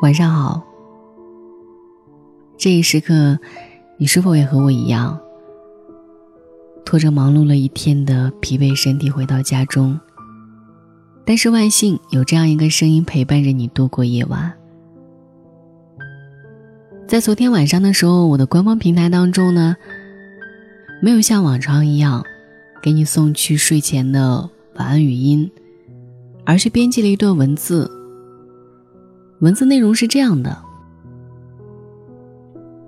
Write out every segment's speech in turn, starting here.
晚上好。这一时刻，你是否也和我一样，拖着忙碌了一天的疲惫身体回到家中？但是万幸有这样一个声音陪伴着你度过夜晚。在昨天晚上的时候，我的官方平台当中呢，没有像往常一样给你送去睡前的晚安语音，而是编辑了一段文字。文字内容是这样的：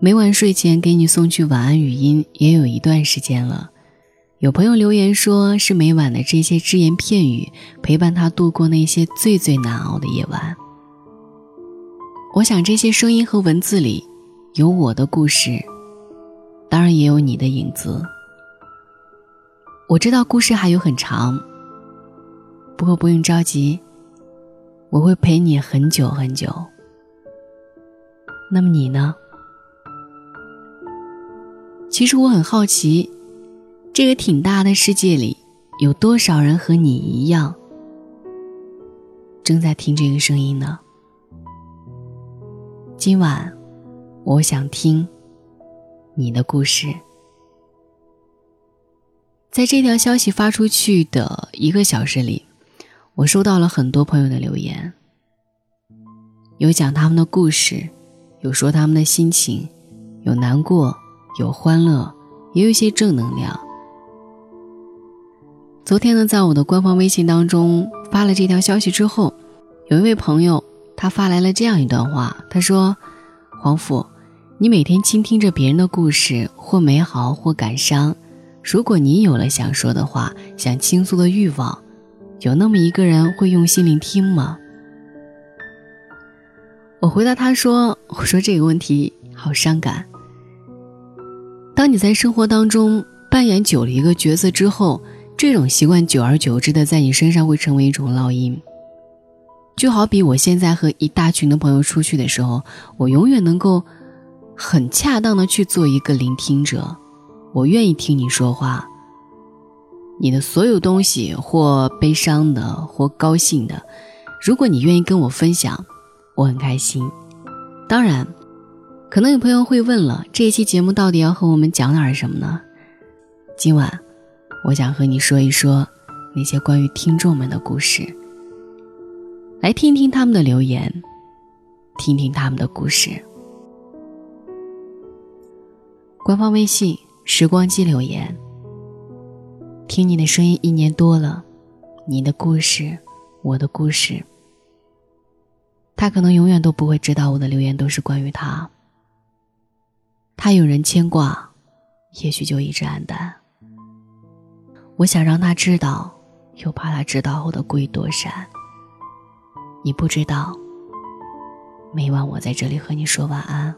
每晚睡前给你送去晚安语音，也有一段时间了。有朋友留言说，是每晚的这些只言片语陪伴他度过那些最最难熬的夜晚。我想，这些声音和文字里有我的故事，当然也有你的影子。我知道故事还有很长，不过不用着急。我会陪你很久很久。那么你呢？其实我很好奇，这个挺大的世界里，有多少人和你一样，正在听这个声音呢？今晚，我想听你的故事。在这条消息发出去的一个小时里。我收到了很多朋友的留言，有讲他们的故事，有说他们的心情，有难过，有欢乐，也有一些正能量。昨天呢，在我的官方微信当中发了这条消息之后，有一位朋友他发来了这样一段话，他说：“黄甫，你每天倾听着别人的故事，或美好或感伤，如果你有了想说的话，想倾诉的欲望。”有那么一个人会用心聆听吗？我回答他说：“我说这个问题好伤感。当你在生活当中扮演久了一个角色之后，这种习惯久而久之的在你身上会成为一种烙印。就好比我现在和一大群的朋友出去的时候，我永远能够很恰当的去做一个聆听者，我愿意听你说话。”你的所有东西，或悲伤的，或高兴的，如果你愿意跟我分享，我很开心。当然，可能有朋友会问了，这一期节目到底要和我们讲点什么呢？今晚，我想和你说一说那些关于听众们的故事，来听听他们的留言，听听他们的故事。官方微信时光机留言。听你的声音一年多了，你的故事，我的故事。他可能永远都不会知道我的留言都是关于他。他有人牵挂，也许就一直黯淡。我想让他知道，又怕他知道后的故意躲闪。你不知道，每晚我在这里和你说晚安。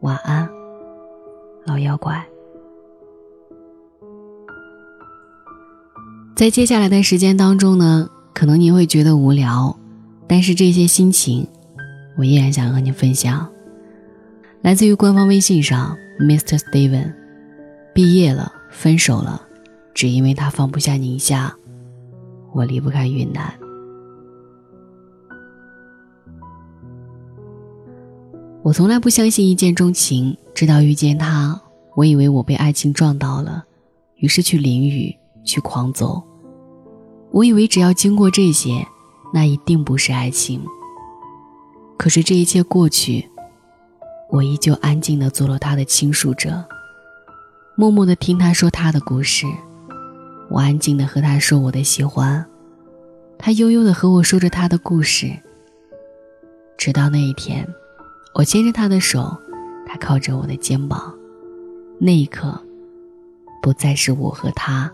晚安，老妖怪。在接下来的时间当中呢，可能你会觉得无聊，但是这些心情，我依然想和你分享。来自于官方微信上，Mr. Steven，毕业了，分手了，只因为他放不下宁夏，我离不开云南。我从来不相信一见钟情，直到遇见他，我以为我被爱情撞到了，于是去淋雨，去狂走。我以为只要经过这些，那一定不是爱情。可是这一切过去，我依旧安静的做了他的倾诉者，默默的听他说他的故事。我安静的和他说我的喜欢，他悠悠的和我说着他的故事。直到那一天，我牵着他的手，他靠着我的肩膀，那一刻，不再是我和他，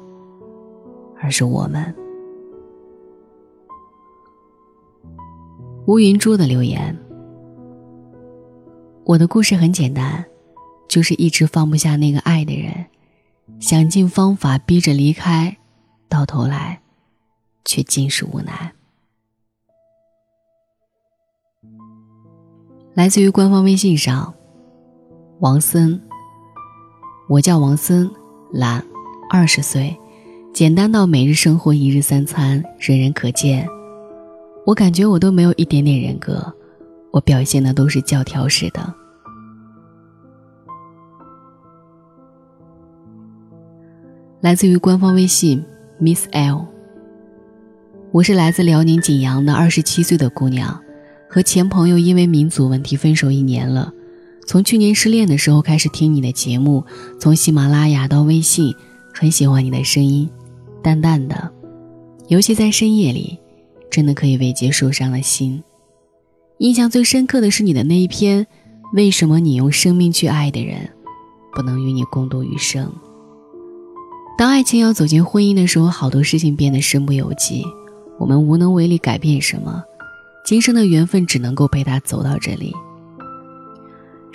而是我们。乌云珠的留言：我的故事很简单，就是一直放不下那个爱的人，想尽方法逼着离开，到头来，却尽是无奈。来自于官方微信上，王森，我叫王森，懒，二十岁，简单到每日生活一日三餐人人可见。我感觉我都没有一点点人格，我表现的都是教条式的。来自于官方微信 Miss L。我是来自辽宁景阳的二十七岁的姑娘，和前朋友因为民族问题分手一年了。从去年失恋的时候开始听你的节目，从喜马拉雅到微信，很喜欢你的声音，淡淡的，尤其在深夜里，真的可以慰藉受伤的心。印象最深刻的是你的那一篇，为什么你用生命去爱的人，不能与你共度余生？当爱情要走进婚姻的时候，好多事情变得身不由己，我们无能为力改变什么，今生的缘分只能够陪他走到这里。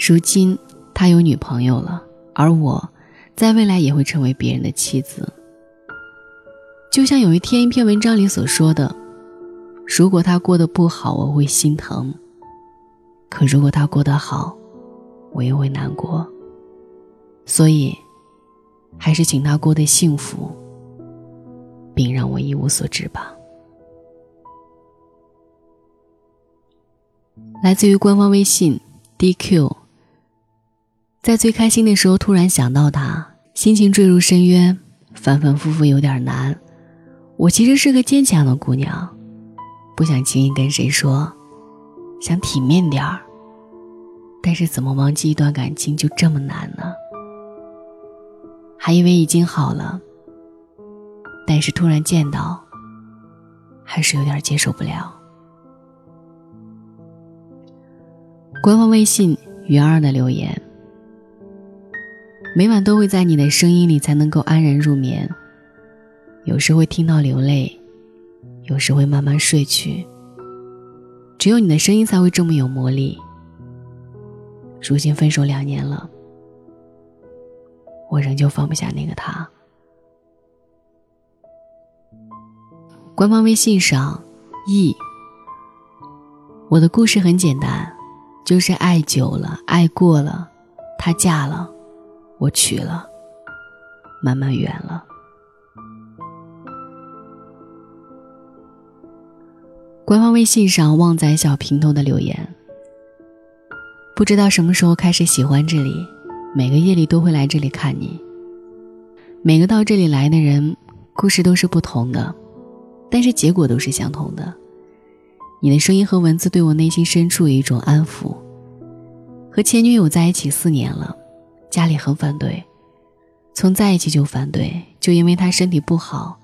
如今他有女朋友了，而我，在未来也会成为别人的妻子。就像有一天一篇文章里所说的：“如果他过得不好，我会心疼；可如果他过得好，我也会难过。”所以。还是请他过得幸福，并让我一无所知吧。来自于官方微信 DQ。在最开心的时候，突然想到他，心情坠入深渊，反反复复有点难。我其实是个坚强的姑娘，不想轻易跟谁说，想体面点儿。但是怎么忘记一段感情就这么难呢？还以为已经好了，但是突然见到，还是有点接受不了。官方微信鱼儿的留言，每晚都会在你的声音里才能够安然入眠，有时会听到流泪，有时会慢慢睡去。只有你的声音才会这么有魔力。如今分手两年了。我仍旧放不下那个他。官方微信上，E。我的故事很简单，就是爱久了，爱过了，他嫁了，我娶了，慢慢远了。官方微信上旺仔小平头的留言，不知道什么时候开始喜欢这里。每个夜里都会来这里看你。每个到这里来的人，故事都是不同的，但是结果都是相同的。你的声音和文字对我内心深处有一种安抚。和前女友在一起四年了，家里很反对，从在一起就反对，就因为他身体不好，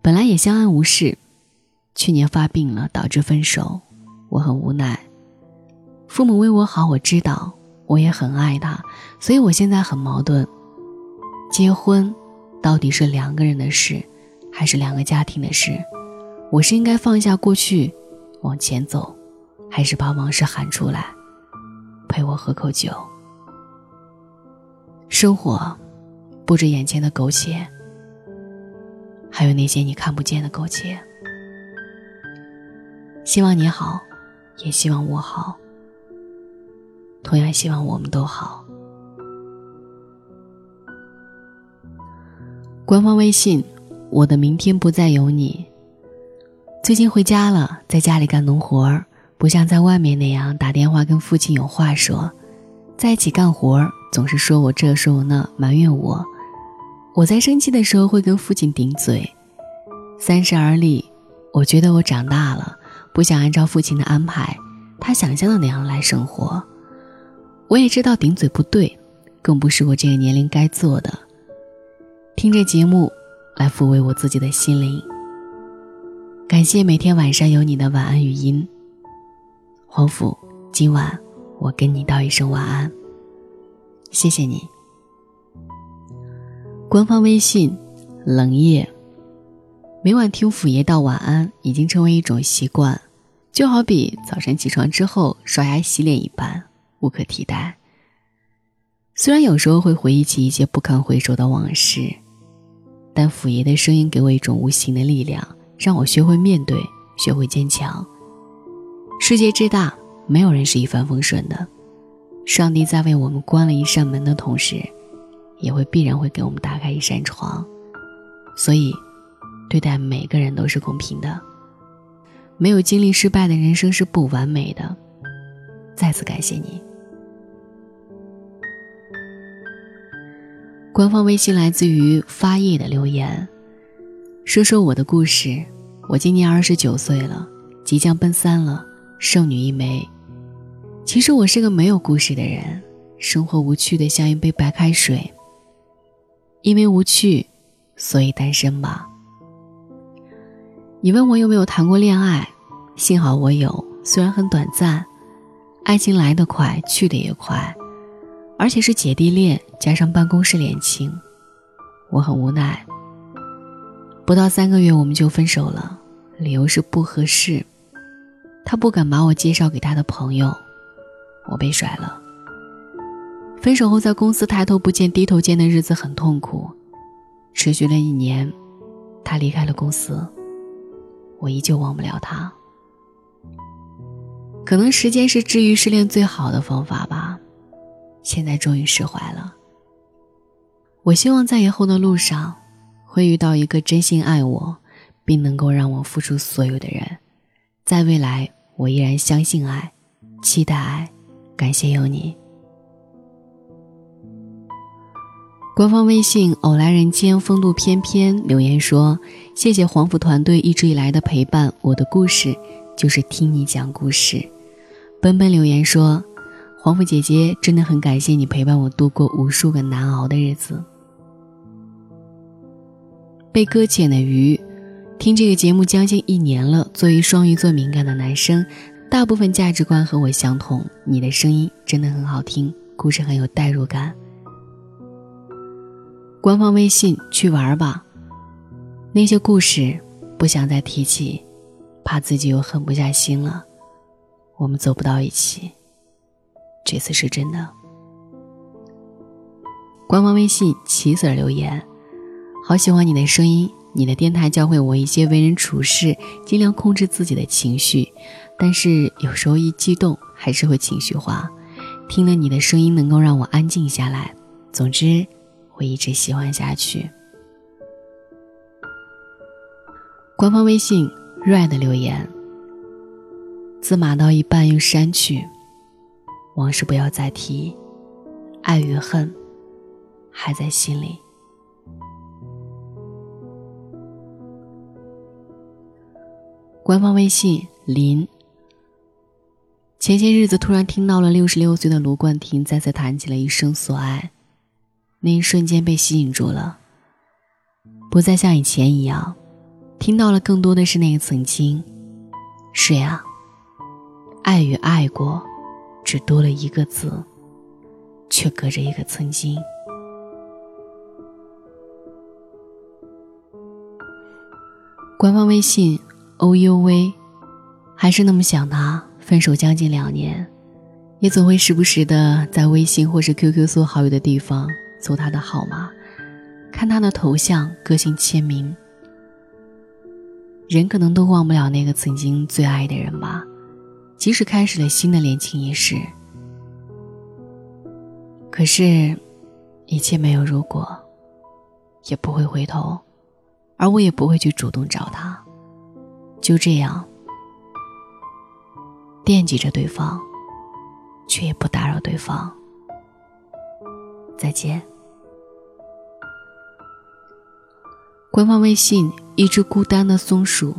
本来也相安无事，去年发病了导致分手，我很无奈。父母为我好，我知道。我也很爱他，所以我现在很矛盾。结婚到底是两个人的事，还是两个家庭的事？我是应该放下过去，往前走，还是把往事喊出来，陪我喝口酒？生活不止眼前的苟且，还有那些你看不见的苟且。希望你好，也希望我好。同样希望我们都好。官方微信，我的明天不再有你。最近回家了，在家里干农活儿，不像在外面那样打电话跟父亲有话说。在一起干活儿，总是说我这说我那，埋怨我。我在生气的时候会跟父亲顶嘴。三十而立，我觉得我长大了，不想按照父亲的安排，他想象的那样来生活。我也知道顶嘴不对，更不是我这个年龄该做的。听着节目，来抚慰我自己的心灵。感谢每天晚上有你的晚安语音。黄甫，今晚我跟你道一声晚安。谢谢你。官方微信，冷夜。每晚听府爷道晚安，已经成为一种习惯，就好比早晨起床之后刷牙洗脸一般。无可替代。虽然有时候会回忆起一些不堪回首的往事，但府爷的声音给我一种无形的力量，让我学会面对，学会坚强。世界之大，没有人是一帆风顺的。上帝在为我们关了一扇门的同时，也会必然会给我们打开一扇窗。所以，对待每个人都是公平的。没有经历失败的人生是不完美的。再次感谢你。官方微信来自于发叶的留言，说说我的故事。我今年二十九岁了，即将奔三了，剩女一枚。其实我是个没有故事的人，生活无趣的像一杯白开水。因为无趣，所以单身吧。你问我有没有谈过恋爱？幸好我有，虽然很短暂。爱情来得快，去得也快，而且是姐弟恋加上办公室恋情，我很无奈。不到三个月我们就分手了，理由是不合适。他不敢把我介绍给他的朋友，我被甩了。分手后在公司抬头不见低头见的日子很痛苦，持续了一年，他离开了公司，我依旧忘不了他。可能时间是治愈失恋最好的方法吧，现在终于释怀了。我希望在以后的路上，会遇到一个真心爱我，并能够让我付出所有的人。在未来，我依然相信爱，期待爱，感谢有你。官方微信偶来人间风度翩翩留言说：“谢谢黄甫团队一直以来的陪伴，我的故事就是听你讲故事。”奔奔留言说：“黄甫姐姐真的很感谢你陪伴我度过无数个难熬的日子。”被搁浅的鱼，听这个节目将近一年了。作为双鱼座敏感的男生，大部分价值观和我相同。你的声音真的很好听，故事很有代入感。官方微信去玩吧，那些故事不想再提起，怕自己又狠不下心了。我们走不到一起，这次是真的。官方微信齐 Sir 留言：好喜欢你的声音，你的电台教会我一些为人处事，尽量控制自己的情绪，但是有时候一激动还是会情绪化。听了你的声音，能够让我安静下来。总之，会一直喜欢下去。官方微信 Red 留言。字码到一半又删去，往事不要再提，爱与恨还在心里。官方微信林。前些日子突然听到了六十六岁的卢冠廷再次谈起了一生所爱，那一瞬间被吸引住了，不再像以前一样，听到了更多的是那个曾经。是呀。爱与爱过，只多了一个字，却隔着一个曾经。官方微信 O U V，还是那么想他。分手将近两年，也总会时不时的在微信或是 QQ 搜好友的地方搜他的号码，看他的头像、个性签名。人可能都忘不了那个曾经最爱的人吧。即使开始了新的恋情仪式，可是，一切没有如果，也不会回头，而我也不会去主动找他。就这样，惦记着对方，却也不打扰对方。再见。官方微信：一只孤单的松鼠。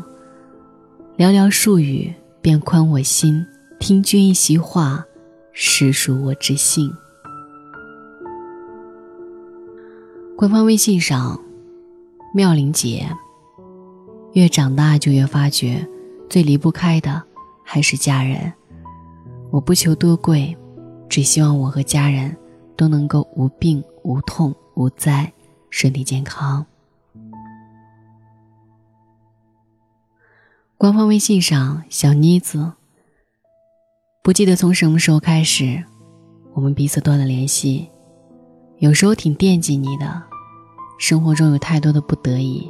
寥寥数语。便宽我心，听君一席话，实属我之幸。官方微信上，妙玲姐，越长大就越发觉，最离不开的还是家人。我不求多贵，只希望我和家人都能够无病无痛无灾，身体健康。官方微信上，小妮子。不记得从什么时候开始，我们彼此断了联系。有时候挺惦记你的，生活中有太多的不得已，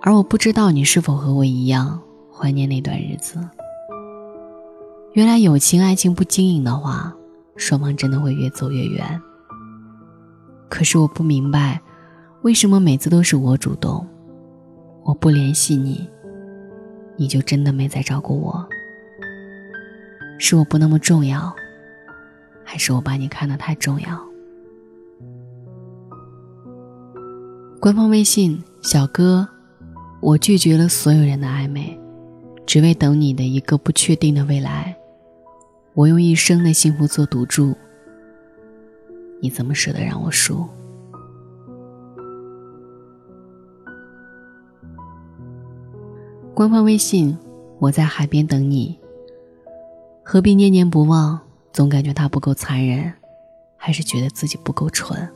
而我不知道你是否和我一样怀念那段日子。原来友情、爱情不经营的话，双方真的会越走越远。可是我不明白，为什么每次都是我主动，我不联系你，你就真的没在照顾我？是我不那么重要，还是我把你看得太重要？官方微信小哥，我拒绝了所有人的暧昧，只为等你的一个不确定的未来。我用一生的幸福做赌注，你怎么舍得让我输？官方微信，我在海边等你。何必念念不忘？总感觉他不够残忍，还是觉得自己不够蠢。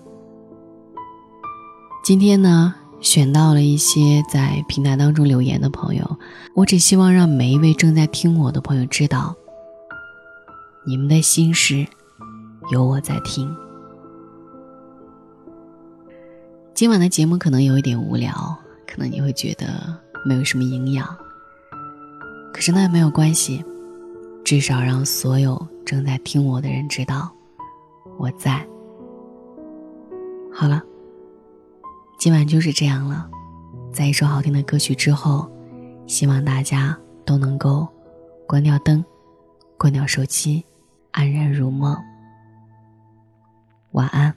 今天呢，选到了一些在平台当中留言的朋友，我只希望让每一位正在听我的朋友知道，你们的心事有我在听。今晚的节目可能有一点无聊，可能你会觉得没有什么营养，可是那也没有关系。至少让所有正在听我的人知道，我在。好了，今晚就是这样了。在一首好听的歌曲之后，希望大家都能够关掉灯，关掉手机，安然入梦。晚安。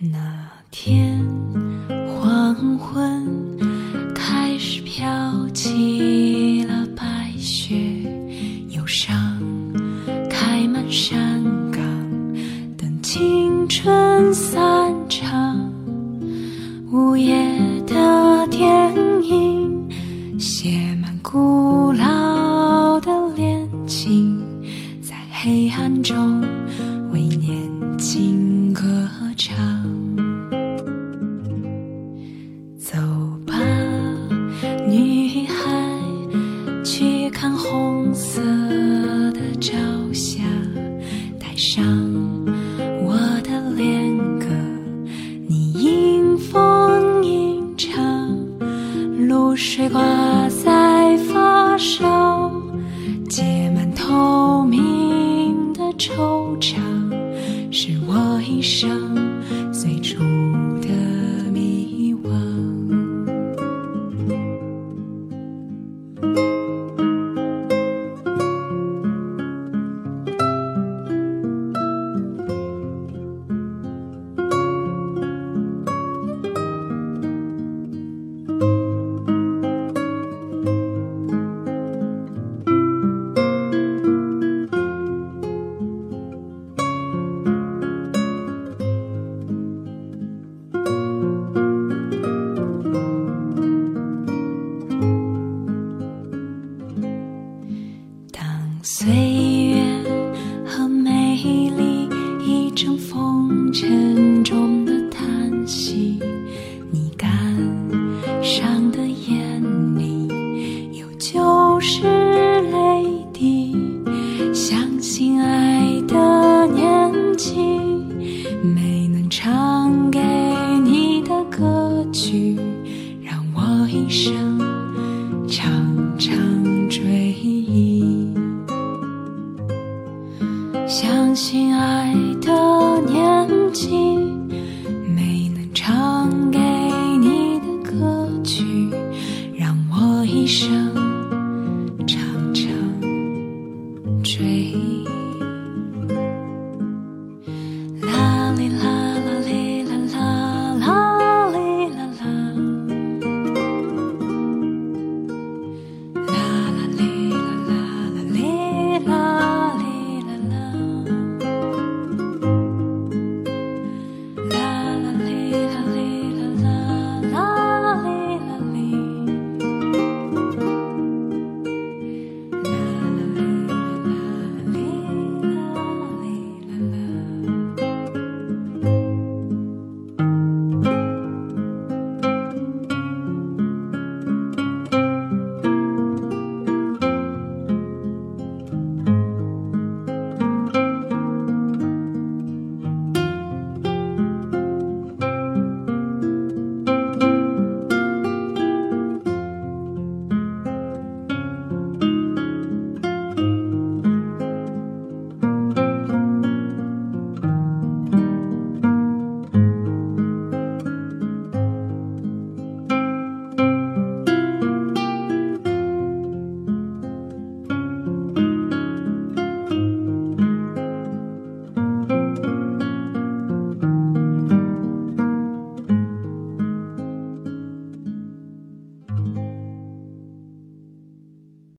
那天色的朝霞带上 다